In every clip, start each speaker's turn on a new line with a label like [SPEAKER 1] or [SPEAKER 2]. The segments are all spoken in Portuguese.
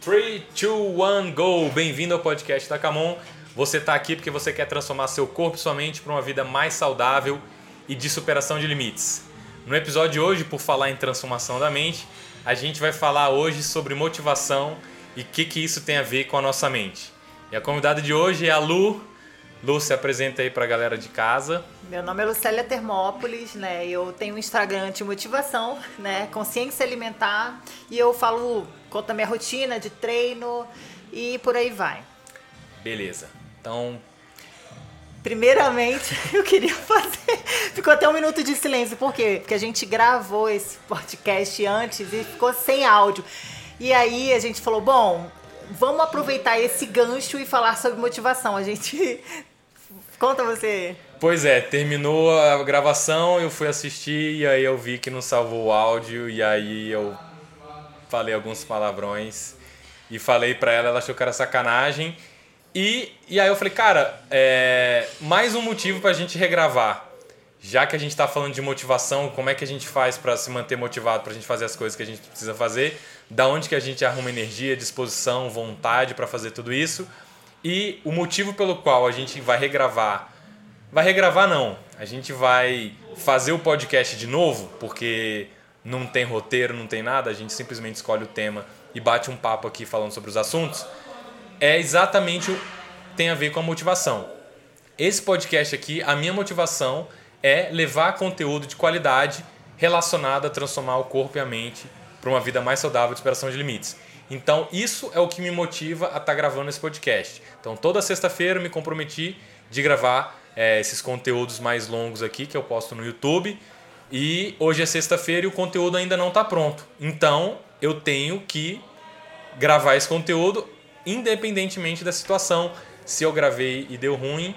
[SPEAKER 1] 3, 2, 1, go! Bem-vindo ao podcast da Camon. Você está aqui porque você quer transformar seu corpo e sua mente para uma vida mais saudável e de superação de limites. No episódio de hoje, por falar em transformação da mente, a gente vai falar hoje sobre motivação e o que, que isso tem a ver com a nossa mente. E a convidada de hoje é a Lu. Lu, se apresenta aí para a galera de casa.
[SPEAKER 2] Meu nome é Lucélia Termópolis, né? Eu tenho um Instagram de motivação, né? Consciência alimentar e eu falo, conto a minha rotina de treino e por aí vai.
[SPEAKER 1] Beleza. Então,
[SPEAKER 2] Primeiramente, eu queria fazer. Ficou até um minuto de silêncio, por quê? Porque a gente gravou esse podcast antes e ficou sem áudio. E aí a gente falou: bom, vamos aproveitar esse gancho e falar sobre motivação. A gente. Conta você.
[SPEAKER 1] Pois é, terminou a gravação, eu fui assistir e aí eu vi que não salvou o áudio e aí eu falei alguns palavrões e falei pra ela, ela achou que era sacanagem. E, e aí eu falei, cara, é, mais um motivo pra gente regravar. Já que a gente tá falando de motivação, como é que a gente faz para se manter motivado, pra gente fazer as coisas que a gente precisa fazer, da onde que a gente arruma energia, disposição, vontade para fazer tudo isso. E o motivo pelo qual a gente vai regravar. Vai regravar não. A gente vai fazer o podcast de novo, porque não tem roteiro, não tem nada, a gente simplesmente escolhe o tema e bate um papo aqui falando sobre os assuntos. É exatamente o tem a ver com a motivação. Esse podcast aqui, a minha motivação é levar conteúdo de qualidade relacionado a transformar o corpo e a mente para uma vida mais saudável de superação de limites. Então, isso é o que me motiva a estar tá gravando esse podcast. Então, toda sexta-feira eu me comprometi de gravar é, esses conteúdos mais longos aqui que eu posto no YouTube. E hoje é sexta-feira e o conteúdo ainda não está pronto. Então, eu tenho que gravar esse conteúdo independentemente da situação. Se eu gravei e deu ruim,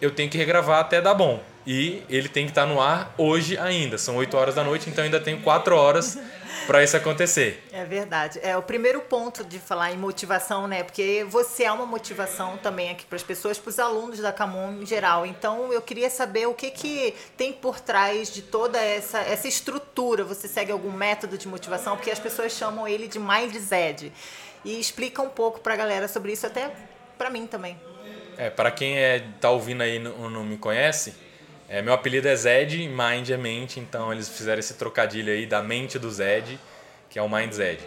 [SPEAKER 1] eu tenho que regravar até dar bom. E ele tem que estar tá no ar hoje ainda. São 8 horas da noite, então ainda tenho 4 horas para isso acontecer.
[SPEAKER 2] É verdade. É o primeiro ponto de falar em motivação, né? Porque você é uma motivação também aqui para as pessoas, para os alunos da Camon em geral. Então eu queria saber o que, que tem por trás de toda essa, essa estrutura. Você segue algum método de motivação? Porque as pessoas chamam ele de Mindset. E explica um pouco para a galera sobre isso, até para mim também.
[SPEAKER 1] É, para quem é, tá ouvindo aí e não, não me conhece, é, meu apelido é Zed, Mind é mente, então eles fizeram esse trocadilho aí da mente do Zed, que é o Mind Zed.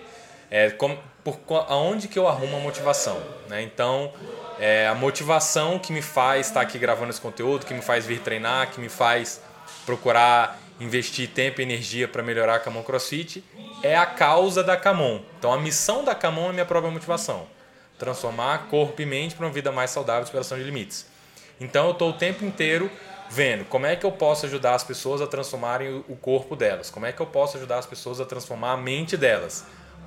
[SPEAKER 1] É, com, por, aonde que eu arrumo a motivação? Né? Então, é, a motivação que me faz estar aqui gravando esse conteúdo, que me faz vir treinar, que me faz procurar investir tempo e energia para melhorar a Camon CrossFit, é a causa da Camon. Então, a missão da Camon é minha própria motivação. Transformar corpo e mente para uma vida mais saudável, superação de limites. Então, eu estou o tempo inteiro vendo como é que eu posso ajudar as pessoas a transformarem o corpo delas, como é que eu posso ajudar as pessoas a transformar a mente delas.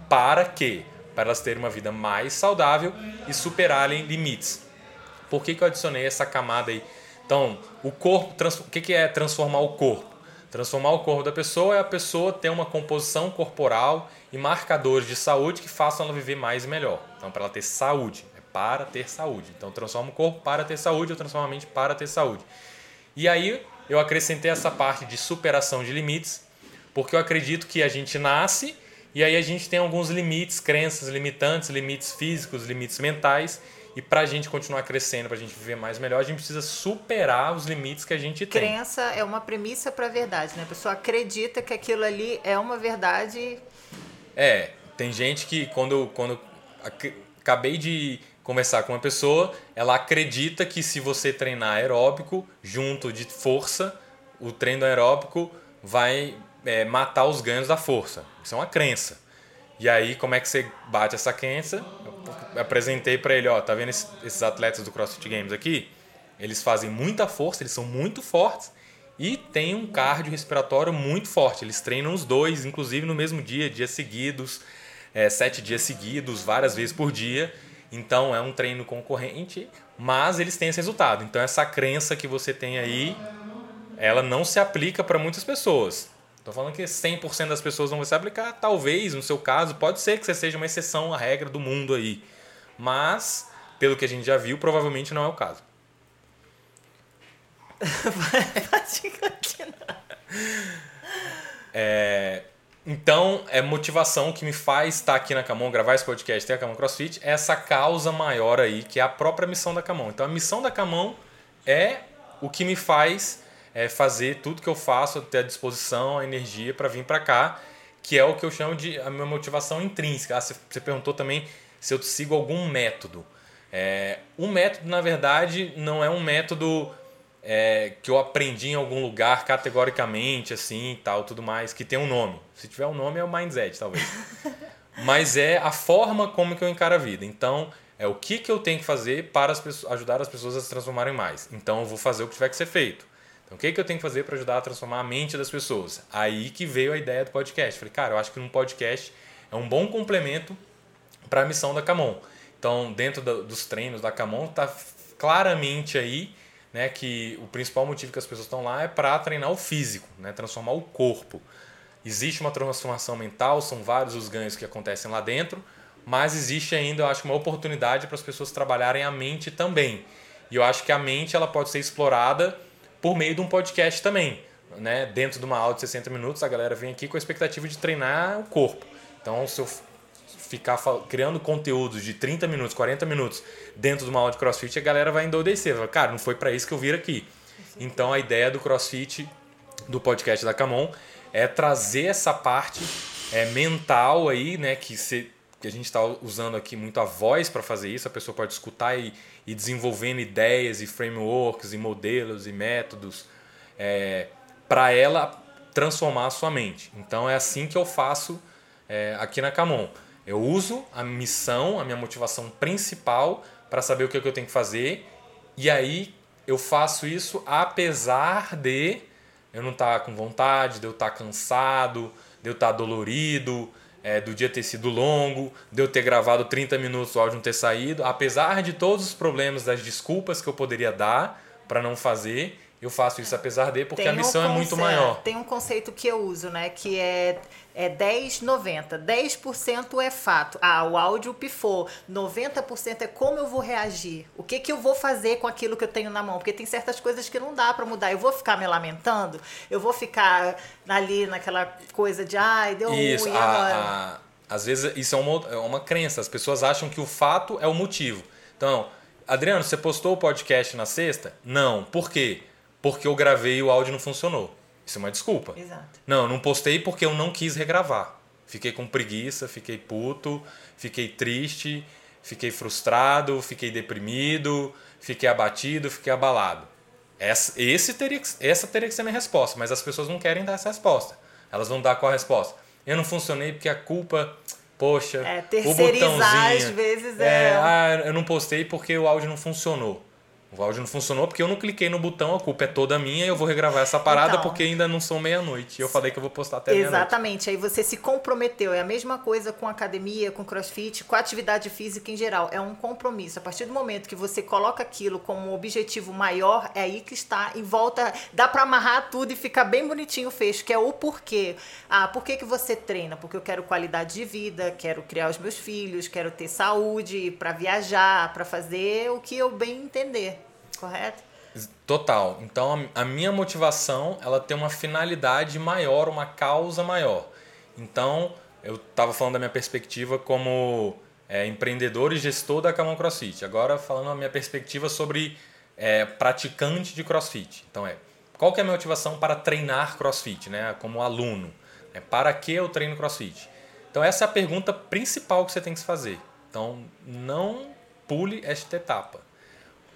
[SPEAKER 1] Para quê? Para elas terem uma vida mais saudável e superarem limites. Por que, que eu adicionei essa camada aí? Então, o corpo, o que, que é transformar o corpo? Transformar o corpo da pessoa é a pessoa ter uma composição corporal e marcadores de saúde que façam ela viver mais e melhor. Então, para ela ter saúde, é para ter saúde. Então, transforma o corpo para ter saúde, ou transforma a mente para ter saúde. E aí eu acrescentei essa parte de superação de limites, porque eu acredito que a gente nasce e aí a gente tem alguns limites, crenças limitantes, limites físicos, limites mentais. E para a gente continuar crescendo, para a gente viver mais melhor, a gente precisa superar os limites que a gente
[SPEAKER 2] tem. Crença é uma premissa para a verdade, né? A pessoa acredita que aquilo ali é uma verdade.
[SPEAKER 1] É, tem gente que quando, quando acabei de conversar com uma pessoa, ela acredita que se você treinar aeróbico junto de força, o treino aeróbico vai é, matar os ganhos da força. Isso é uma crença. E aí, como é que você bate essa crença? Eu apresentei para ele, ó, tá vendo esses, atletas do CrossFit Games aqui? Eles fazem muita força, eles são muito fortes e tem um cardio respiratório muito forte. Eles treinam os dois, inclusive no mesmo dia, dias seguidos, é, sete dias seguidos, várias vezes por dia. Então é um treino concorrente, mas eles têm esse resultado. Então essa crença que você tem aí, ela não se aplica para muitas pessoas. Estou falando que 100% das pessoas não vão se aplicar, talvez no seu caso, pode ser que você seja uma exceção à regra do mundo aí. Mas, pelo que a gente já viu, provavelmente não é o caso.
[SPEAKER 2] Pode continuar.
[SPEAKER 1] É, Então, é motivação que me faz estar aqui na Camon, gravar esse podcast, ter a Camon CrossFit, é essa causa maior aí, que é a própria missão da Camon. Então, a missão da Camon é o que me faz é, fazer tudo que eu faço, ter a disposição, a energia para vir para cá, que é o que eu chamo de a minha motivação intrínseca. Ah, você perguntou também se eu sigo algum método. É, um método, na verdade, não é um método é, que eu aprendi em algum lugar categoricamente, assim, tal, tudo mais, que tem um nome. Se tiver um nome é o Mindset, talvez. Mas é a forma como que eu encaro a vida. Então, é o que, que eu tenho que fazer para as pessoas, ajudar as pessoas a se transformarem mais. Então, eu vou fazer o que tiver que ser feito. Então, o que, que eu tenho que fazer para ajudar a transformar a mente das pessoas? Aí que veio a ideia do podcast. Falei, cara, eu acho que um podcast é um bom complemento para a missão da Camon. Então, dentro do, dos treinos da Camon, está claramente aí né, que o principal motivo que as pessoas estão lá é para treinar o físico, né, transformar o corpo. Existe uma transformação mental, são vários os ganhos que acontecem lá dentro, mas existe ainda, eu acho, uma oportunidade para as pessoas trabalharem a mente também. E eu acho que a mente ela pode ser explorada por meio de um podcast também. Né? Dentro de uma aula de 60 minutos, a galera vem aqui com a expectativa de treinar o corpo. Então, se eu ficar criando conteúdos de 30 minutos, 40 minutos dentro de uma aula de crossfit, a galera vai endoidecer. Vai, Cara, não foi para isso que eu vim aqui. Então a ideia do crossfit, do podcast da Camon, é trazer essa parte é, mental aí, né, que, se, que a gente está usando aqui muito a voz para fazer isso, a pessoa pode escutar e, e desenvolvendo ideias e frameworks e modelos e métodos é, para ela transformar a sua mente. Então é assim que eu faço é, aqui na Camon. Eu uso a missão, a minha motivação principal para saber o que, é que eu tenho que fazer. E aí eu faço isso apesar de eu não estar tá com vontade, de eu estar tá cansado, de eu estar tá dolorido, é, do dia ter sido longo, de eu ter gravado 30 minutos, o áudio não ter saído. Apesar de todos os problemas, das desculpas que eu poderia dar para não fazer, eu faço isso apesar de, porque tem a missão um é muito maior.
[SPEAKER 2] Tem um conceito que eu uso, né? Que é, é 10, 90. 10% é fato. Ah, o áudio pifou. 90% é como eu vou reagir. O que, que eu vou fazer com aquilo que eu tenho na mão. Porque tem certas coisas que não dá para mudar. Eu vou ficar me lamentando? Eu vou ficar ali naquela coisa de, ai, deu
[SPEAKER 1] isso,
[SPEAKER 2] ruim
[SPEAKER 1] agora. A, às vezes isso é uma, é uma crença. As pessoas acham que o fato é o motivo. Então, Adriano, você postou o podcast na sexta? Não. Por quê? porque eu gravei e o áudio não funcionou. Isso é uma desculpa.
[SPEAKER 2] Exato.
[SPEAKER 1] Não, não postei porque eu não quis regravar. Fiquei com preguiça, fiquei puto, fiquei triste, fiquei frustrado, fiquei deprimido, fiquei abatido, fiquei abalado. Essa, esse teria que, essa teria que ser minha resposta, mas as pessoas não querem dar essa resposta. Elas vão dar qual a resposta? Eu não funcionei porque a culpa, poxa,
[SPEAKER 2] é, o botãozinho. às vezes é...
[SPEAKER 1] é. Ah, eu não postei porque o áudio não funcionou. O áudio não funcionou porque eu não cliquei no botão, a culpa é toda minha e eu vou regravar essa parada então, porque ainda não são meia-noite. E eu falei que eu vou postar até meia-noite.
[SPEAKER 2] Exatamente, aí você se comprometeu. É a mesma coisa com academia, com crossfit, com atividade física em geral. É um compromisso. A partir do momento que você coloca aquilo como um objetivo maior, é aí que está em volta. Dá para amarrar tudo e ficar bem bonitinho o fecho, que é o porquê. Ah, por que, que você treina? Porque eu quero qualidade de vida, quero criar os meus filhos, quero ter saúde para viajar, para fazer o que eu bem entender correto?
[SPEAKER 1] Total. Então a minha motivação ela tem uma finalidade maior, uma causa maior. Então eu estava falando da minha perspectiva como é, empreendedor e gestor da Camon CrossFit. Agora falando a minha perspectiva sobre é, praticante de CrossFit. Então é qual que é a minha motivação para treinar CrossFit, né? Como aluno, é para que eu treino CrossFit? Então essa é a pergunta principal que você tem que se fazer. Então não pule esta etapa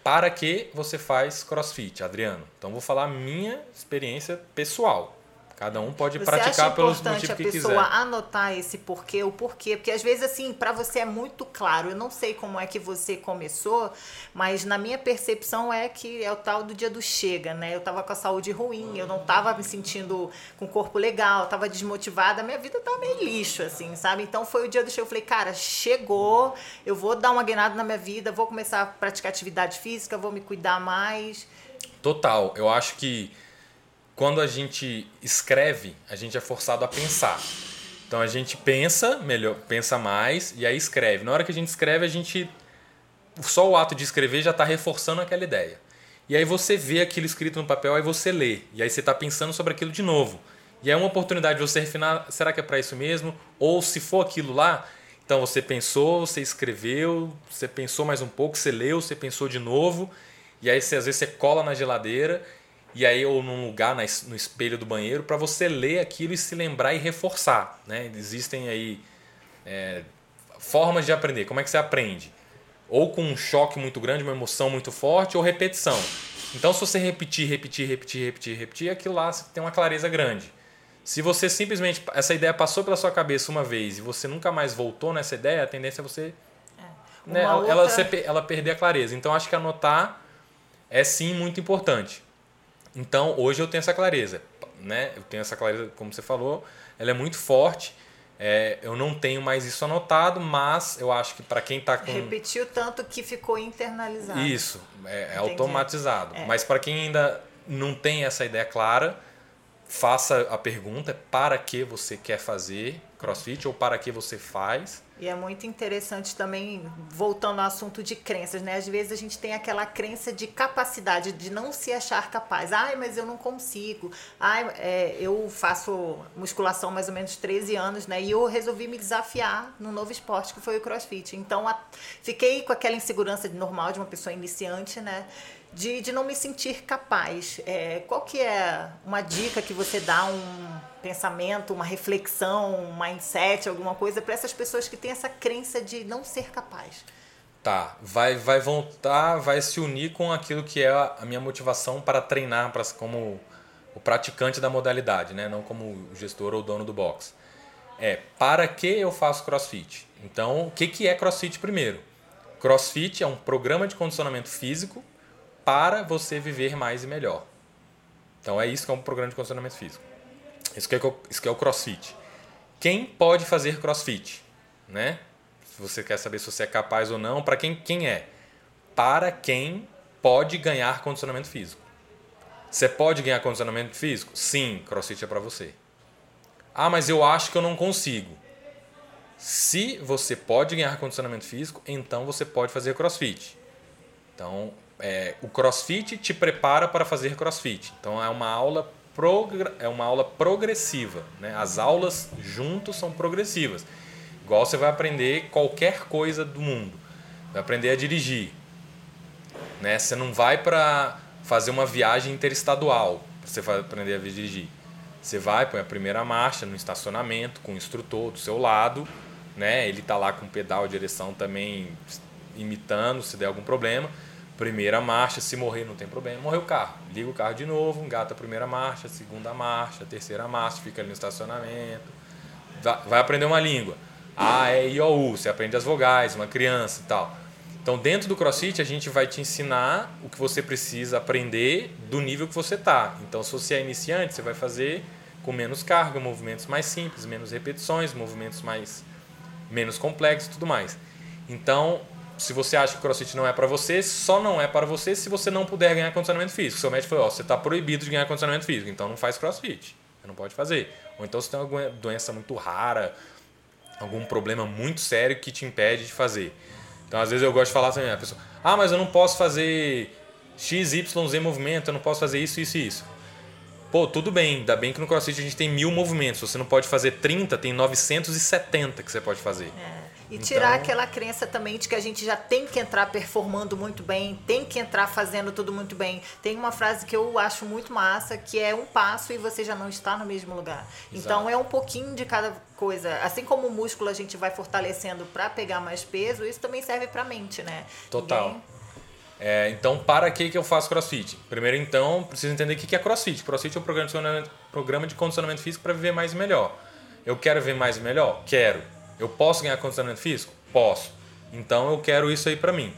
[SPEAKER 1] para que você faz crossfit, Adriano? Então vou falar a minha experiência pessoal. Cada um pode você praticar pelos motivos que quiser. a pessoa
[SPEAKER 2] anotar esse porquê, o porquê, porque às vezes assim, para você é muito claro. Eu não sei como é que você começou, mas na minha percepção é que é o tal do dia do chega, né? Eu tava com a saúde ruim, eu não tava me sentindo com o corpo legal, tava desmotivada, minha vida tava meio lixo assim, sabe? Então foi o dia do chega, eu falei, cara, chegou, eu vou dar uma guinada na minha vida, vou começar a praticar atividade física, vou me cuidar mais.
[SPEAKER 1] Total, eu acho que quando a gente escreve, a gente é forçado a pensar. Então a gente pensa, melhor, pensa mais e aí escreve. Na hora que a gente escreve, a gente só o ato de escrever já está reforçando aquela ideia. E aí você vê aquilo escrito no papel, aí você lê. E aí você está pensando sobre aquilo de novo. E é uma oportunidade de você refinar, será que é para isso mesmo? Ou se for aquilo lá, então você pensou, você escreveu, você pensou mais um pouco, você leu, você pensou de novo, e aí você, às vezes você cola na geladeira, e aí ou num lugar no espelho do banheiro para você ler aquilo e se lembrar e reforçar, né? Existem aí é, formas de aprender. Como é que você aprende? Ou com um choque muito grande, uma emoção muito forte, ou repetição. Então, se você repetir, repetir, repetir, repetir, repetir, aquilo lá tem uma clareza grande. Se você simplesmente. Essa ideia passou pela sua cabeça uma vez e você nunca mais voltou nessa ideia, a tendência é você. É. Né, outra... ela, ela perder a clareza. Então, acho que anotar é sim muito importante. Então, hoje eu tenho essa clareza. Né? Eu tenho essa clareza, como você falou, ela é muito forte. É, eu não tenho mais isso anotado, mas eu acho que para quem está com.
[SPEAKER 2] Repetiu tanto que ficou internalizado.
[SPEAKER 1] Isso, é, é automatizado. É. Mas para quem ainda não tem essa ideia clara, faça a pergunta: para que você quer fazer crossfit ou para que você faz?
[SPEAKER 2] E é muito interessante também, voltando ao assunto de crenças, né? Às vezes a gente tem aquela crença de capacidade, de não se achar capaz. Ai, mas eu não consigo. Ai, é, eu faço musculação mais ou menos 13 anos, né? E eu resolvi me desafiar no novo esporte que foi o crossfit. Então, a, fiquei com aquela insegurança normal de uma pessoa iniciante, né? De, de não me sentir capaz. É, qual que é uma dica que você dá, um pensamento, uma reflexão, um mindset, alguma coisa para essas pessoas que têm essa crença de não ser capaz?
[SPEAKER 1] Tá, vai, vai voltar, vai se unir com aquilo que é a minha motivação para treinar para, como o praticante da modalidade, né? não como gestor ou dono do box. É, para que eu faço crossfit? Então, o que, que é crossfit primeiro? Crossfit é um programa de condicionamento físico para você viver mais e melhor. Então é isso que é um programa de condicionamento físico. Isso que é, isso que é o CrossFit. Quem pode fazer CrossFit? Né? Se você quer saber se você é capaz ou não, para quem, quem é? Para quem pode ganhar condicionamento físico. Você pode ganhar condicionamento físico? Sim, CrossFit é para você. Ah, mas eu acho que eu não consigo. Se você pode ganhar condicionamento físico, então você pode fazer CrossFit. Então, é, o CrossFit te prepara para fazer CrossFit. Então é uma aula é uma aula progressiva, né? As aulas juntos são progressivas. Igual você vai aprender qualquer coisa do mundo. Vai aprender a dirigir, né? Você não vai para fazer uma viagem interestadual, você aprender a dirigir. Você vai, põe a primeira marcha no estacionamento com o instrutor do seu lado, né? Ele tá lá com o pedal, direção também imitando se der algum problema primeira marcha, se morrer não tem problema, morreu o carro. Liga o carro de novo, engata a primeira marcha, segunda marcha, terceira marcha, fica ali no estacionamento. Vai aprender uma língua. A, E, I, O, U. Você aprende as vogais, uma criança e tal. Então, dentro do CrossFit, a gente vai te ensinar o que você precisa aprender do nível que você está. Então, se você é iniciante, você vai fazer com menos carga, movimentos mais simples, menos repetições, movimentos mais menos complexos e tudo mais. Então, se você acha que o crossfit não é para você, só não é para você se você não puder ganhar condicionamento físico. Seu médico falou, ó, você está proibido de ganhar condicionamento físico, então não faz crossfit. Você não pode fazer. Ou então você tem alguma doença muito rara, algum problema muito sério que te impede de fazer. Então às vezes eu gosto de falar também, a pessoa, ah, mas eu não posso fazer X, Y, Z movimento, eu não posso fazer isso, isso e isso. Pô, tudo bem, ainda bem que no CrossFit a gente tem mil movimentos. Você não pode fazer 30, tem 970 que você pode fazer.
[SPEAKER 2] É. E tirar então... aquela crença também de que a gente já tem que entrar performando muito bem, tem que entrar fazendo tudo muito bem. Tem uma frase que eu acho muito massa, que é um passo e você já não está no mesmo lugar. Exato. Então é um pouquinho de cada coisa. Assim como o músculo a gente vai fortalecendo para pegar mais peso, isso também serve para a mente, né?
[SPEAKER 1] Total. Ninguém... É, então, para que, que eu faço crossfit? Primeiro, então, preciso entender o que é crossfit. Crossfit é um programa de, programa de condicionamento físico para viver mais e melhor. Eu quero ver mais e melhor? Quero eu posso ganhar condicionamento físico? Posso. Então eu quero isso aí para mim.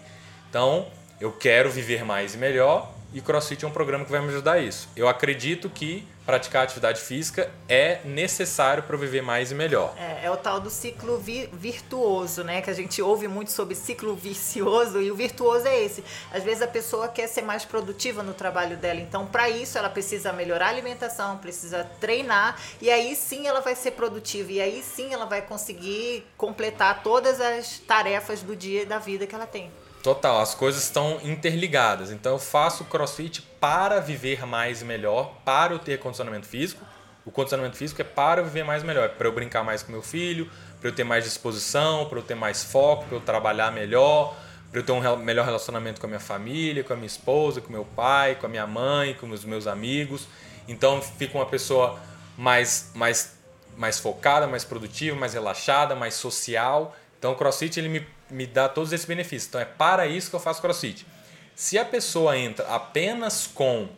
[SPEAKER 1] Então eu quero viver mais e melhor e CrossFit é um programa que vai me ajudar a isso. Eu acredito que praticar atividade física é necessário para viver mais e melhor.
[SPEAKER 2] É, é o tal do ciclo vi virtuoso, né? Que a gente ouve muito sobre ciclo vicioso e o virtuoso é esse. Às vezes a pessoa quer ser mais produtiva no trabalho dela, então para isso ela precisa melhorar a alimentação, precisa treinar e aí sim ela vai ser produtiva e aí sim ela vai conseguir completar todas as tarefas do dia e da vida que ela tem.
[SPEAKER 1] Total, as coisas estão interligadas. Então eu faço crossfit para viver mais e melhor, para eu ter condicionamento físico. O condicionamento físico é para eu viver mais melhor, é para eu brincar mais com meu filho, para eu ter mais disposição, para eu ter mais foco, para eu trabalhar melhor, para eu ter um melhor relacionamento com a minha família, com a minha esposa, com meu pai, com a minha mãe, com os meus amigos. Então fica uma pessoa mais, mais, mais focada, mais produtiva, mais relaxada, mais social. Então o CrossFit ele me, me dá todos esses benefícios. Então é para isso que eu faço CrossFit. Se a pessoa entra apenas com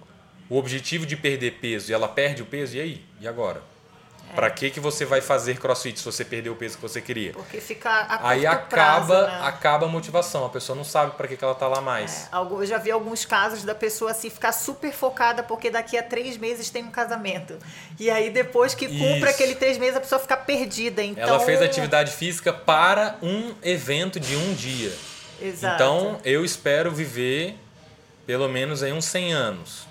[SPEAKER 1] o objetivo de perder peso e ela perde o peso, e aí? E agora? É. Para que, que você vai fazer crossfit se você perder o peso que você queria?
[SPEAKER 2] Porque fica a
[SPEAKER 1] Aí acaba, prazo, né? acaba a motivação. A pessoa não sabe para que, que ela tá lá mais.
[SPEAKER 2] É, eu já vi alguns casos da pessoa assim ficar super focada porque daqui a três meses tem um casamento. E aí depois que cumpre aquele três meses a pessoa fica perdida. Então...
[SPEAKER 1] Ela fez atividade física para um evento de um dia. Exato. Então eu espero viver pelo menos aí uns 100 anos.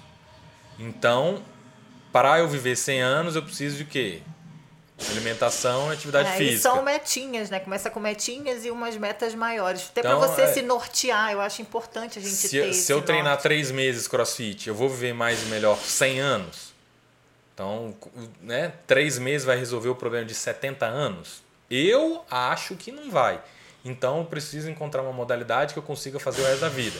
[SPEAKER 1] Então, para eu viver 100 anos, eu preciso de quê? Alimentação e atividade é, física. E
[SPEAKER 2] são metinhas, né? Começa com metinhas e umas metas maiores. Até então, para você é, se nortear, eu acho importante a gente
[SPEAKER 1] se,
[SPEAKER 2] ter
[SPEAKER 1] Se eu treinar norte. três meses crossfit, eu vou viver mais e melhor 100 anos? Então, né? Três meses vai resolver o problema de 70 anos? Eu acho que não vai. Então, eu preciso encontrar uma modalidade que eu consiga fazer o resto da vida.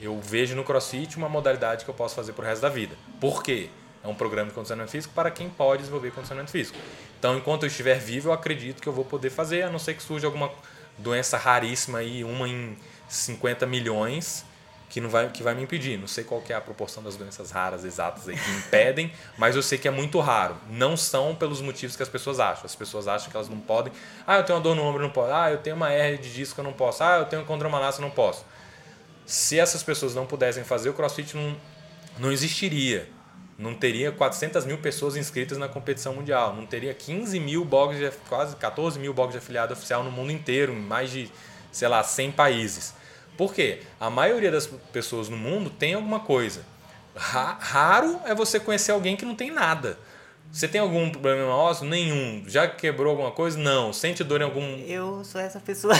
[SPEAKER 1] Eu vejo no CrossFit uma modalidade que eu posso fazer pro resto da vida. Por quê? É um programa de condicionamento físico para quem pode desenvolver condicionamento físico. Então, enquanto eu estiver vivo, eu acredito que eu vou poder fazer, a não ser que surja alguma doença raríssima aí, uma em 50 milhões, que não vai que vai me impedir. Não sei qual é a proporção das doenças raras exatas aí que impedem, mas eu sei que é muito raro. Não são pelos motivos que as pessoas acham. As pessoas acham que elas não podem. Ah, eu tenho uma dor no ombro, não posso. Ah, eu tenho uma hernia de disco, eu não posso. Ah, eu tenho condromalácia, eu não posso se essas pessoas não pudessem fazer, o CrossFit não, não existiria. Não teria 400 mil pessoas inscritas na competição mundial. Não teria 15 mil blogs, de, quase 14 mil blogs de afiliado oficial no mundo inteiro, em mais de, sei lá, 100 países. Por quê? A maioria das pessoas no mundo tem alguma coisa. Raro é você conhecer alguém que não tem nada. Você tem algum problema ósseo? Nenhum. Já quebrou alguma coisa? Não. Sente dor em algum.
[SPEAKER 2] Eu sou essa pessoa.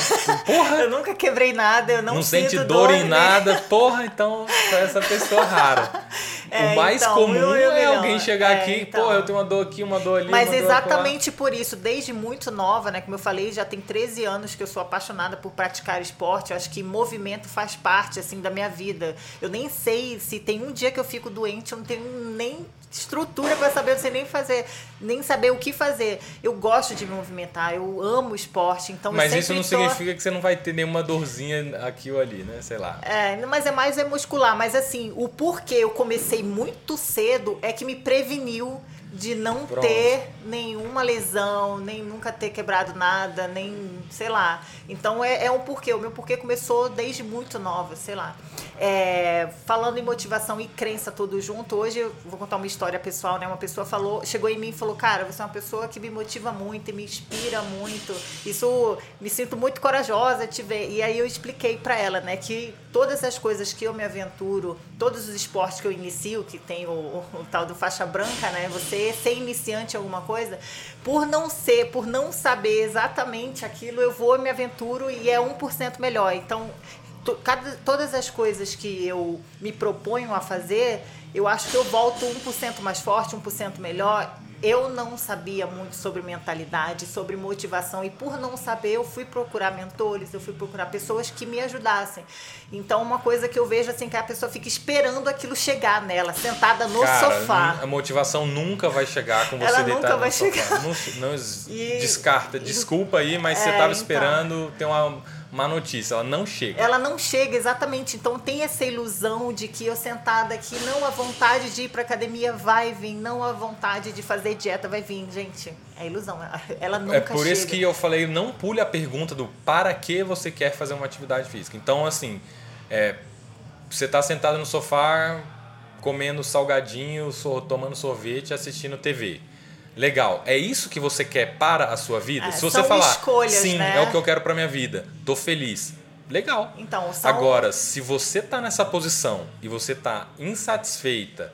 [SPEAKER 2] Porra! eu nunca quebrei nada, eu não,
[SPEAKER 1] não sente dor, dor em nada. Porra, então sou essa pessoa rara. É, o mais então, comum eu, eu é alguém chegar é, aqui, então. pô, eu tenho uma dor aqui, uma dor ali.
[SPEAKER 2] Mas exatamente por isso, desde muito nova, né? Como eu falei, já tem 13 anos que eu sou apaixonada por praticar esporte. Eu acho que movimento faz parte, assim, da minha vida. Eu nem sei se tem um dia que eu fico doente, eu não tenho nem estrutura para saber, você nem fazer, nem saber o que fazer. Eu gosto de me movimentar, eu amo esporte, então
[SPEAKER 1] Mas isso não tô... significa que você não vai ter nenhuma dorzinha aqui ou ali, né? Sei lá.
[SPEAKER 2] É, mas é mais é muscular, mas assim, o porquê eu comecei muito cedo é que me preveniu de não Pronto. ter nenhuma lesão, nem nunca ter quebrado nada, nem sei lá. Então é, é um porquê. O meu porquê começou desde muito nova, sei lá. É, falando em motivação e crença tudo junto, hoje eu vou contar uma história pessoal, né? Uma pessoa falou, chegou em mim e falou, cara, você é uma pessoa que me motiva muito e me inspira muito. Isso me sinto muito corajosa de te ver. E aí eu expliquei para ela, né, que todas as coisas que eu me aventuro, todos os esportes que eu inicio, que tem o, o, o tal do faixa branca, né? Você ser iniciante em alguma coisa, por não ser, por não saber exatamente aquilo, eu vou me aventuro e é 1% melhor. Então, cada, todas as coisas que eu me proponho a fazer, eu acho que eu volto 1% mais forte, 1% melhor. Eu não sabia muito sobre mentalidade, sobre motivação, e por não saber, eu fui procurar mentores, eu fui procurar pessoas que me ajudassem. Então, uma coisa que eu vejo assim, que a pessoa fica esperando aquilo chegar nela, sentada no Cara, sofá.
[SPEAKER 1] A motivação nunca vai chegar com você Ela nunca vai chegar. Não, não e, descarta, desculpa aí, mas é, você estava então. esperando ter uma má notícia, ela não chega.
[SPEAKER 2] Ela não chega, exatamente. Então tem essa ilusão de que eu sentada aqui, não a vontade de ir pra academia vai vir, não a vontade de fazer dieta vai vir. Gente, é ilusão. Ela nunca chega.
[SPEAKER 1] É por
[SPEAKER 2] chega.
[SPEAKER 1] isso que eu falei, não pule a pergunta do para que você quer fazer uma atividade física. Então, assim, é, você tá sentado no sofá comendo salgadinho, tomando sorvete, assistindo TV Legal. É isso que você quer para a sua vida? É, Se você falar, escolhas, sim, né? é o que eu quero para minha vida. Tô feliz. Legal.
[SPEAKER 2] Então, são...
[SPEAKER 1] Agora, se você tá nessa posição e você tá insatisfeita,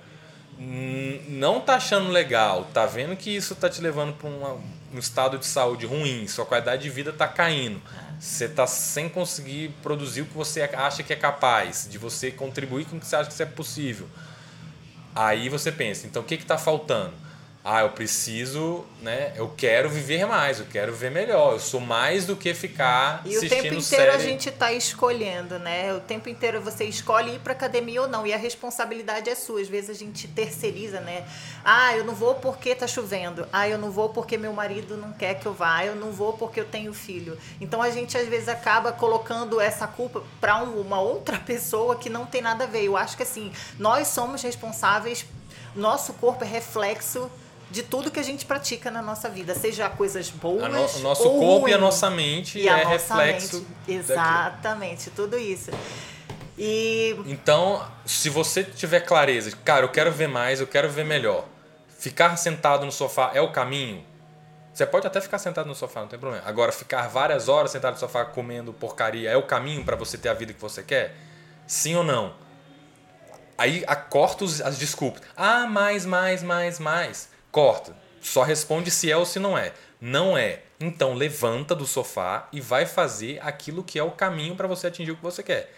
[SPEAKER 1] não tá achando legal, tá vendo que isso tá te levando para um estado de saúde ruim, sua qualidade de vida tá caindo. Você tá sem conseguir produzir o que você acha que é capaz, de você contribuir com o que você acha que é possível. Aí você pensa, então o que está faltando? Ah, eu preciso, né? Eu quero viver mais, eu quero viver melhor. Eu sou mais do que ficar
[SPEAKER 2] e assistindo série. E o tempo inteiro série. a gente está escolhendo, né? O tempo inteiro você escolhe ir para academia ou não. E a responsabilidade é sua. Às vezes a gente terceiriza, né? Ah, eu não vou porque tá chovendo. Ah, eu não vou porque meu marido não quer que eu vá. Eu não vou porque eu tenho filho. Então a gente às vezes acaba colocando essa culpa para uma outra pessoa que não tem nada a ver. Eu acho que assim, nós somos responsáveis. Nosso corpo é reflexo de tudo que a gente pratica na nossa vida, seja coisas boas.
[SPEAKER 1] No, o nosso corpo ruim, e a nossa mente é reflexo. Mente,
[SPEAKER 2] exatamente, tudo isso. E...
[SPEAKER 1] Então, se você tiver clareza, cara, eu quero ver mais, eu quero ver melhor. Ficar sentado no sofá é o caminho? Você pode até ficar sentado no sofá, não tem problema. Agora, ficar várias horas sentado no sofá comendo porcaria é o caminho para você ter a vida que você quer? Sim ou não? Aí corta as desculpas. Ah, mais, mais, mais, mais. Corta. Só responde se é ou se não é. Não é. Então levanta do sofá e vai fazer aquilo que é o caminho para você atingir o que você quer.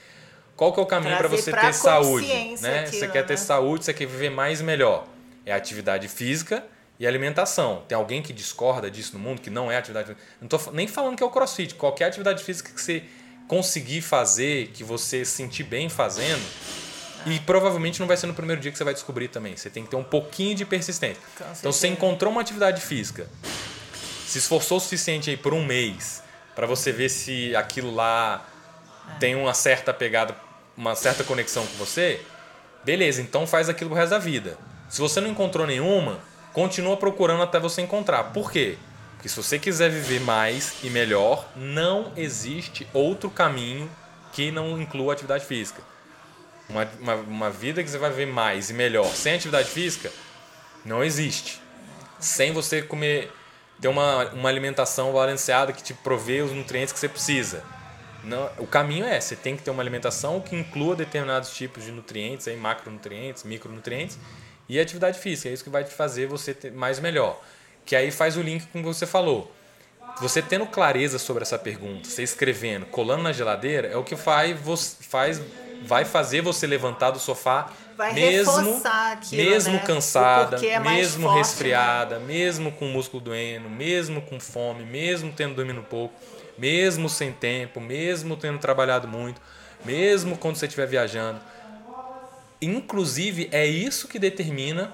[SPEAKER 1] Qual que é o caminho para você ter saúde? Né?
[SPEAKER 2] Aquilo,
[SPEAKER 1] você quer
[SPEAKER 2] né?
[SPEAKER 1] ter saúde, você quer viver mais e melhor. É atividade física e alimentação. Tem alguém que discorda disso no mundo, que não é atividade física? Não estou nem falando que é o crossfit. Qualquer atividade física que você conseguir fazer, que você sentir bem fazendo, e provavelmente não vai ser no primeiro dia que você vai descobrir também. Você tem que ter um pouquinho de persistência. Então você encontrou uma atividade física, se esforçou o suficiente aí por um mês para você ver se aquilo lá tem uma certa pegada, uma certa conexão com você, beleza, então faz aquilo pro resto da vida. Se você não encontrou nenhuma, continua procurando até você encontrar. Por quê? Porque se você quiser viver mais e melhor, não existe outro caminho que não inclua atividade física uma, uma, uma vida que você vai ver mais e melhor sem atividade física, não existe. Sem você comer, ter uma, uma alimentação balanceada que te provê os nutrientes que você precisa. Não, o caminho é, você tem que ter uma alimentação que inclua determinados tipos de nutrientes, aí, macronutrientes, micronutrientes, e atividade física. É isso que vai te fazer você ter mais melhor. Que aí faz o link com o que você falou. Você tendo clareza sobre essa pergunta, você escrevendo, colando na geladeira, é o que faz, faz vai fazer você levantar do sofá
[SPEAKER 2] vai
[SPEAKER 1] mesmo
[SPEAKER 2] aquilo,
[SPEAKER 1] mesmo
[SPEAKER 2] né?
[SPEAKER 1] cansada,
[SPEAKER 2] é
[SPEAKER 1] mesmo
[SPEAKER 2] forte,
[SPEAKER 1] resfriada,
[SPEAKER 2] né?
[SPEAKER 1] mesmo com o músculo doendo, mesmo com fome, mesmo tendo dormido pouco, mesmo sem tempo, mesmo tendo trabalhado muito, mesmo quando você estiver viajando. Inclusive é isso que determina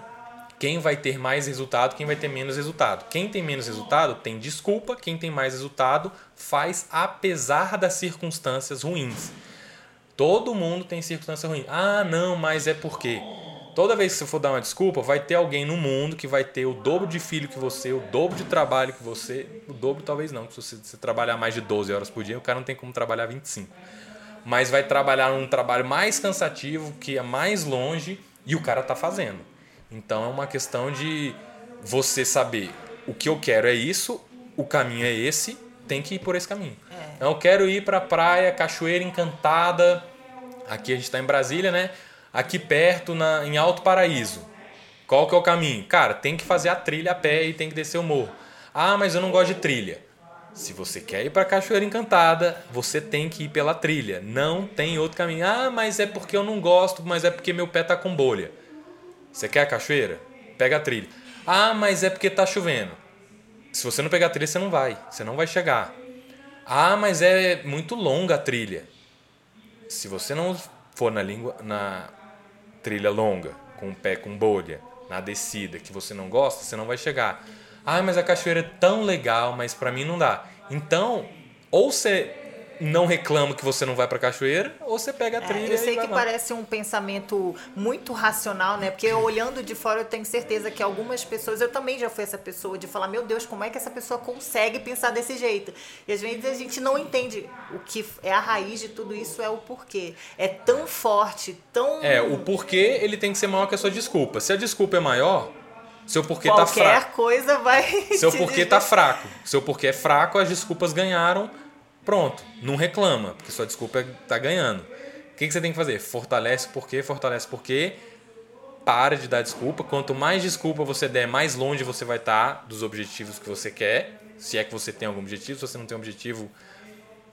[SPEAKER 1] quem vai ter mais resultado, quem vai ter menos resultado. Quem tem menos resultado tem desculpa, quem tem mais resultado faz apesar das circunstâncias ruins. Todo mundo tem circunstância ruim. Ah, não, mas é porque. Toda vez que você for dar uma desculpa, vai ter alguém no mundo que vai ter o dobro de filho que você, o dobro de trabalho que você. O dobro talvez não, se você, você trabalhar mais de 12 horas por dia, o cara não tem como trabalhar 25. Mas vai trabalhar num trabalho mais cansativo, que é mais longe, e o cara tá fazendo. Então é uma questão de você saber o que eu quero é isso, o caminho é esse, tem que ir por esse caminho. Eu quero ir para a praia, Cachoeira Encantada. Aqui a gente está em Brasília, né? Aqui perto, na, em Alto Paraíso. Qual que é o caminho? Cara, tem que fazer a trilha a pé e tem que descer o morro. Ah, mas eu não gosto de trilha. Se você quer ir para Cachoeira Encantada, você tem que ir pela trilha. Não tem outro caminho. Ah, mas é porque eu não gosto, mas é porque meu pé tá com bolha. Você quer a cachoeira? Pega a trilha. Ah, mas é porque tá chovendo. Se você não pegar a trilha, você não vai. Você não vai chegar. Ah, mas é muito longa a trilha. Se você não for na língua na trilha longa, com o pé com bolha, na descida que você não gosta, você não vai chegar. Ah, mas a cachoeira é tão legal, mas para mim não dá. Então, ou você não reclama que você não vai para cachoeira, ou você pega a é, trilha.
[SPEAKER 2] É, eu sei que
[SPEAKER 1] lá.
[SPEAKER 2] parece um pensamento muito racional, né? Porque olhando de fora eu tenho certeza que algumas pessoas, eu também já fui essa pessoa de falar, meu Deus, como é que essa pessoa consegue pensar desse jeito? E às vezes a gente não entende o que é a raiz de tudo isso é o porquê. É tão forte, tão
[SPEAKER 1] É, o porquê ele tem que ser maior que a sua desculpa. Se a desculpa é maior, seu porquê
[SPEAKER 2] Qualquer
[SPEAKER 1] tá fraco.
[SPEAKER 2] Qualquer coisa vai.
[SPEAKER 1] Seu porquê tá fraco. Seu porquê é fraco, as desculpas ganharam Pronto, não reclama, porque sua desculpa está ganhando. O que, que você tem que fazer? Fortalece porque, fortalece porque. Para de dar desculpa. Quanto mais desculpa você der, mais longe você vai estar tá dos objetivos que você quer. Se é que você tem algum objetivo, se você não tem objetivo,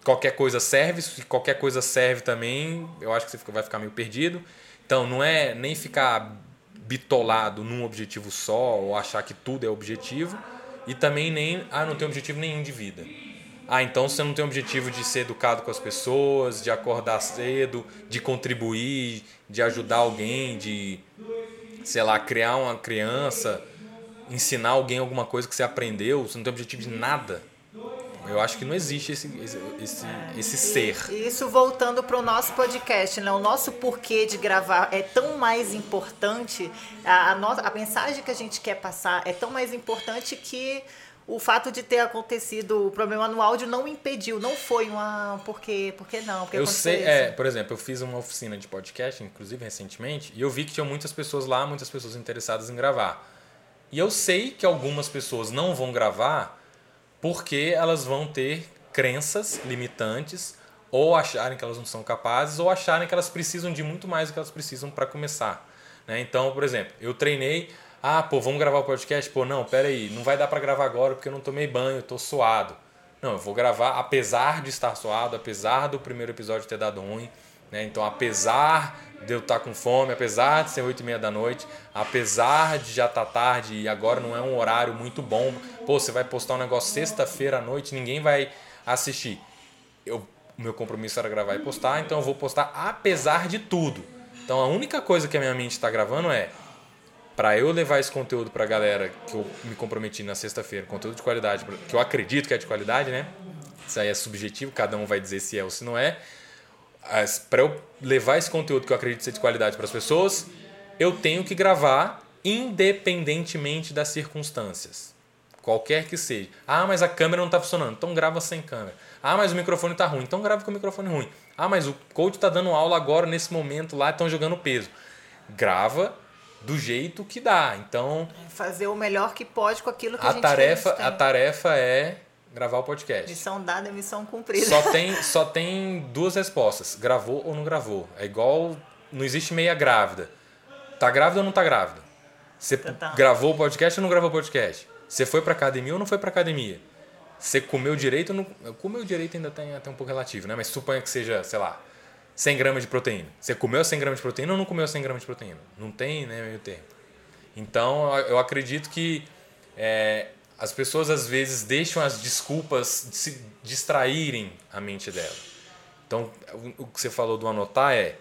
[SPEAKER 1] qualquer coisa serve. Se qualquer coisa serve também, eu acho que você vai ficar meio perdido. Então, não é nem ficar bitolado num objetivo só ou achar que tudo é objetivo e também nem ah não tem objetivo nenhum de vida. Ah, então você não tem objetivo de ser educado com as pessoas, de acordar cedo, de contribuir, de ajudar alguém, de sei lá, criar uma criança, ensinar alguém alguma coisa que você aprendeu, você não tem objetivo de nada. Eu acho que não existe esse, esse, esse, esse ser.
[SPEAKER 2] Isso voltando para o nosso podcast, né? O nosso porquê de gravar é tão mais importante, a, a, nossa, a mensagem que a gente quer passar é tão mais importante que o fato de ter acontecido o problema no áudio não impediu, não foi uma porque, porque não, porque
[SPEAKER 1] Eu sei, isso. é, por exemplo, eu fiz uma oficina de podcast, inclusive recentemente, e eu vi que tinha muitas pessoas lá, muitas pessoas interessadas em gravar. E eu sei que algumas pessoas não vão gravar porque elas vão ter crenças limitantes ou acharem que elas não são capazes ou acharem que elas precisam de muito mais do que elas precisam para começar. Né? Então, por exemplo, eu treinei, ah, pô, vamos gravar o podcast? Pô, não, pera aí, não vai dar para gravar agora porque eu não tomei banho, tô suado. Não, eu vou gravar apesar de estar suado, apesar do primeiro episódio ter dado ruim, né? Então, apesar de eu estar com fome, apesar de ser oito e meia da noite, apesar de já estar tá tarde e agora não é um horário muito bom, pô, você vai postar um negócio sexta-feira à noite, ninguém vai assistir. Eu, meu compromisso era gravar e postar, então eu vou postar apesar de tudo. Então a única coisa que a minha mente está gravando é para eu levar esse conteúdo para a galera que eu me comprometi na sexta-feira, conteúdo de qualidade, que eu acredito que é de qualidade, né? Isso aí é subjetivo, cada um vai dizer se é ou se não é para eu levar esse conteúdo que eu acredito ser de qualidade para as pessoas, eu tenho que gravar independentemente das circunstâncias. Qualquer que seja. Ah, mas a câmera não está funcionando, então grava sem câmera. Ah, mas o microfone está ruim, então grava com o microfone ruim. Ah, mas o coach está dando aula agora, nesse momento lá, estão jogando peso. Grava do jeito que dá. Então.
[SPEAKER 2] Fazer o melhor que pode com aquilo que a, a gente
[SPEAKER 1] tarefa A tarefa é gravar o podcast.
[SPEAKER 2] Missão dada, missão cumprida.
[SPEAKER 1] Só tem, só tem duas respostas: gravou ou não gravou. É igual. Não existe meia grávida. Tá grávida ou não tá grávida? Você tá, tá. gravou o podcast ou não gravou o podcast? Você foi pra academia ou não foi pra academia? Você comeu direito ou não. Comeu direito ainda tem até um pouco relativo, né? Mas suponha que seja, sei lá, 100 gramas de proteína. Você comeu 100 gramas de proteína ou não comeu 100 gramas de proteína? Não tem, né, meio termo. Então, eu acredito que é, as pessoas às vezes deixam as desculpas de se distraírem a mente dela. Então, o que você falou do anotar é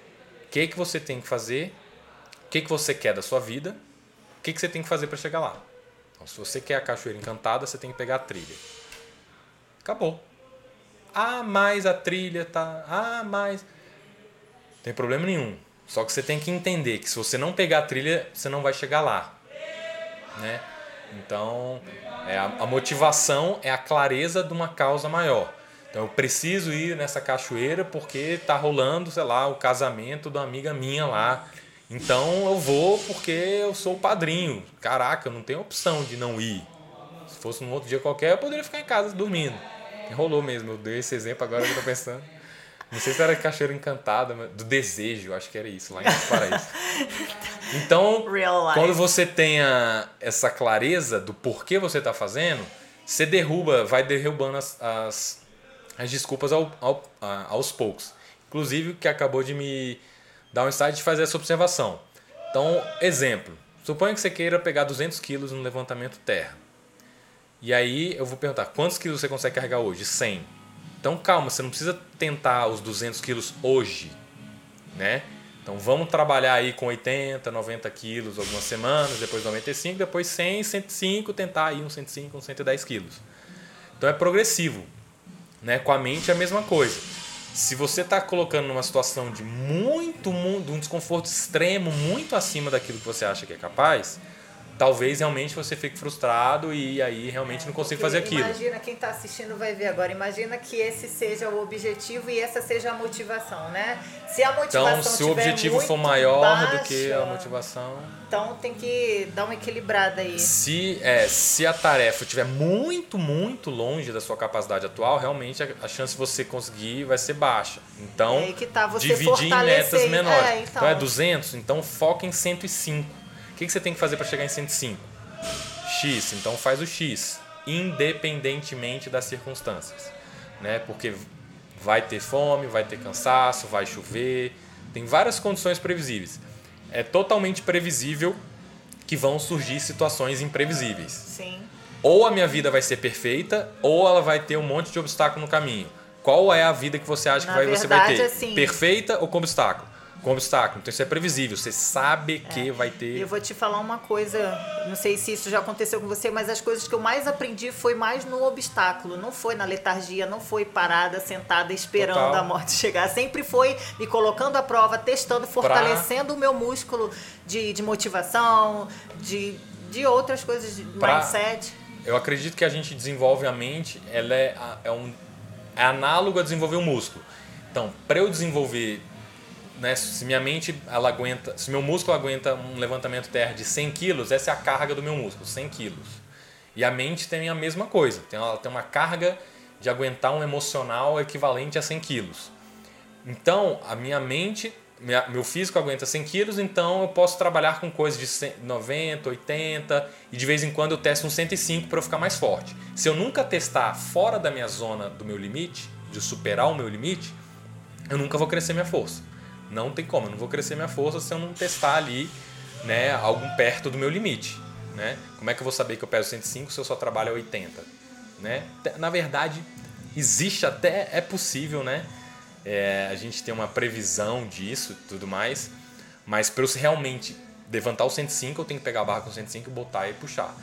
[SPEAKER 1] o que, que você tem que fazer, o que, que você quer da sua vida, o que, que você tem que fazer para chegar lá. Então, se você quer a cachoeira encantada, você tem que pegar a trilha. Acabou. Ah, mais a trilha tá. Ah, mais. Tem problema nenhum. Só que você tem que entender que se você não pegar a trilha, você não vai chegar lá. Né? Então, é, a, a motivação é a clareza de uma causa maior. Então eu preciso ir nessa cachoeira porque tá rolando, sei lá, o casamento da amiga minha lá. Então eu vou porque eu sou o padrinho. Caraca, não tem opção de não ir. Se fosse num outro dia qualquer, eu poderia ficar em casa dormindo. Rolou mesmo, eu dei esse exemplo agora que eu tô pensando. Não sei se era Cachoeira Encantada, mas do desejo, acho que era isso, lá em Paraíso. Então, quando você tenha essa clareza do porquê você está fazendo, você derruba, vai derrubando as, as, as desculpas ao, ao, aos poucos. Inclusive, que acabou de me dar um insight de fazer essa observação. Então, exemplo. Suponha que você queira pegar 200 quilos no levantamento terra. E aí eu vou perguntar, quantos quilos você consegue carregar hoje? 100. Então calma, você não precisa tentar os 200 quilos hoje, né? Então vamos trabalhar aí com 80, 90 quilos algumas semanas, depois 95, depois 100, 105, tentar aí uns 105, uns 110 quilos. Então é progressivo. Né? Com a mente é a mesma coisa. Se você está colocando numa situação de muito, muito, um desconforto extremo, muito acima daquilo que você acha que é capaz, talvez realmente você fique frustrado e aí realmente não consiga fazer aquilo.
[SPEAKER 2] Imagina, quem está assistindo vai ver agora, imagina que esse seja o objetivo e essa seja a motivação, né? Se a motivação
[SPEAKER 1] Então, se o objetivo for maior baixa, do que a motivação...
[SPEAKER 2] Então tem que dar uma equilibrada aí.
[SPEAKER 1] Se, é, se a tarefa estiver muito, muito longe da sua capacidade atual, realmente a, a chance de você conseguir vai ser baixa. Então,
[SPEAKER 2] é tá,
[SPEAKER 1] dividir em metas menores. É, então. então é 200, então foca em 105 que, que você tem que fazer para chegar em 105? X, então faz o X, independentemente das circunstâncias. Né? Porque vai ter fome, vai ter cansaço, vai chover, tem várias condições previsíveis. É totalmente previsível que vão surgir situações imprevisíveis.
[SPEAKER 2] Sim.
[SPEAKER 1] Ou a minha vida vai ser perfeita, ou ela vai ter um monte de obstáculo no caminho. Qual é a vida que você acha
[SPEAKER 2] Na
[SPEAKER 1] que vai, você vai
[SPEAKER 2] verdade,
[SPEAKER 1] ter?
[SPEAKER 2] assim-
[SPEAKER 1] Perfeita ou com obstáculo? Com obstáculo. Então isso é previsível. Você sabe que vai
[SPEAKER 2] E
[SPEAKER 1] ter.
[SPEAKER 2] eu vou te falar uma coisa, não sei se isso já aconteceu com você, mas as coisas que eu mais aprendi foi mais no obstáculo, não foi na letargia, não foi parada, sentada, esperando
[SPEAKER 1] Total.
[SPEAKER 2] a morte chegar. Sempre foi me colocando à prova, testando, fortalecendo o meu músculo de, de motivação, de, de outras coisas, de
[SPEAKER 1] Pra-
[SPEAKER 2] mindset.
[SPEAKER 1] Eu acredito que a gente desenvolve a mente, ela é, é, um, é análogo a desenvolver o músculo. Então, para eu desenvolver, né, se minha mente ela aguenta, se meu músculo aguenta um levantamento terra de 100 quilos, essa é a carga do meu músculo, 100 quilos. E a mente tem a mesma coisa, tem, ela tem uma carga de aguentar um emocional equivalente a 100 quilos. Então, a minha mente, minha- meu físico aguenta 100 quilos, então eu posso trabalhar com coisas de 100, 90, 80 e de vez em quando eu testo um 105 para eu ficar mais forte. Se eu nunca testar fora da minha zona do meu limite, de superar o meu limite, eu nunca vou crescer minha força. Não tem como, eu não vou crescer minha força se eu não testar ali né, algo perto do meu limite. Né? Como é que eu vou saber que eu peso 105 se eu só trabalho a 80? Né? Na verdade, existe até, é possível, né? É, a gente tem uma previsão disso e tudo mais, mas para eu realmente levantar o 105, eu tenho que pegar a barra com 105 e botar e puxar.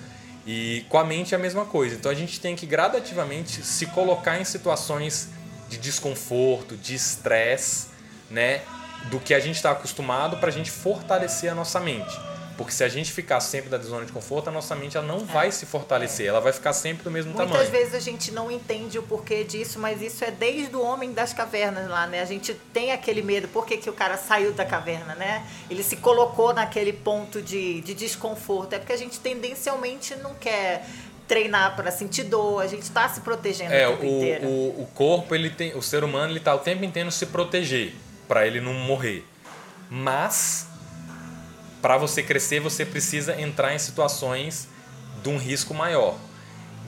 [SPEAKER 1] E com a mente é a mesma coisa. Então a gente tem que gradativamente se colocar em situações de desconforto, de estresse, né? Do que a gente está acostumado para a gente fortalecer a nossa mente. Porque se a gente ficar sempre da zona de conforto, a nossa mente ela não vai se fortalecer, ela vai ficar sempre do mesmo
[SPEAKER 2] Muitas
[SPEAKER 1] tamanho.
[SPEAKER 2] vezes a gente não entende o porquê disso, mas isso é desde o homem das cavernas lá, né? A gente tem aquele medo, por que, que o cara saiu da caverna, né? Ele se colocou naquele ponto de, de desconforto. É porque a gente tendencialmente não quer treinar para sentir dor, a gente está se protegendo
[SPEAKER 1] É,
[SPEAKER 2] o
[SPEAKER 1] o,
[SPEAKER 2] tempo inteiro.
[SPEAKER 1] o, o corpo, ele tem, o ser humano, ele tá o tempo inteiro se proteger para ele não morrer. Mas para você crescer, você precisa entrar em situações de um risco maior.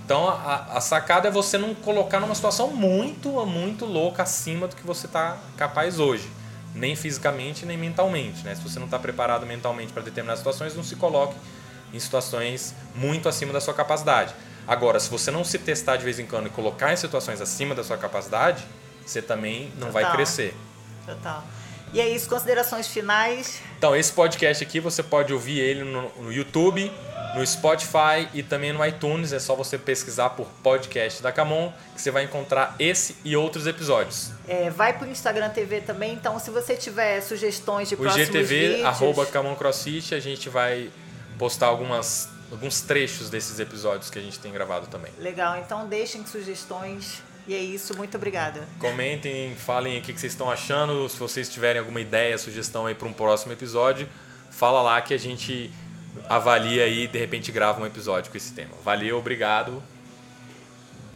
[SPEAKER 1] Então a, a sacada é você não colocar numa situação muito, muito louca acima do que você está capaz hoje. Nem fisicamente, nem mentalmente. Né? Se você não está preparado mentalmente para determinadas situações, não se coloque em situações muito acima da sua capacidade. Agora, se você não se testar de vez em quando e colocar em situações acima da sua capacidade, você também não vai
[SPEAKER 2] Total.
[SPEAKER 1] crescer.
[SPEAKER 2] Total. E é isso, considerações finais.
[SPEAKER 1] Então, esse podcast aqui você pode ouvir ele no, no YouTube, no Spotify e também no iTunes. É só você pesquisar por podcast da Camon que você vai encontrar esse e outros episódios.
[SPEAKER 2] É, vai pro Instagram TV também, então se você tiver sugestões de
[SPEAKER 1] O
[SPEAKER 2] próximos
[SPEAKER 1] IGTV,
[SPEAKER 2] vídeos...
[SPEAKER 1] arroba Camon CrossFit, a gente vai postar algumas, alguns trechos desses episódios que a gente tem gravado também.
[SPEAKER 2] Legal, então deixem sugestões. E é isso, muito obrigada.
[SPEAKER 1] Comentem, falem o que vocês estão achando. Se vocês tiverem alguma ideia, sugestão aí para um próximo episódio, fala lá que a gente avalia e de repente grava um episódio com esse tema. Valeu, obrigado.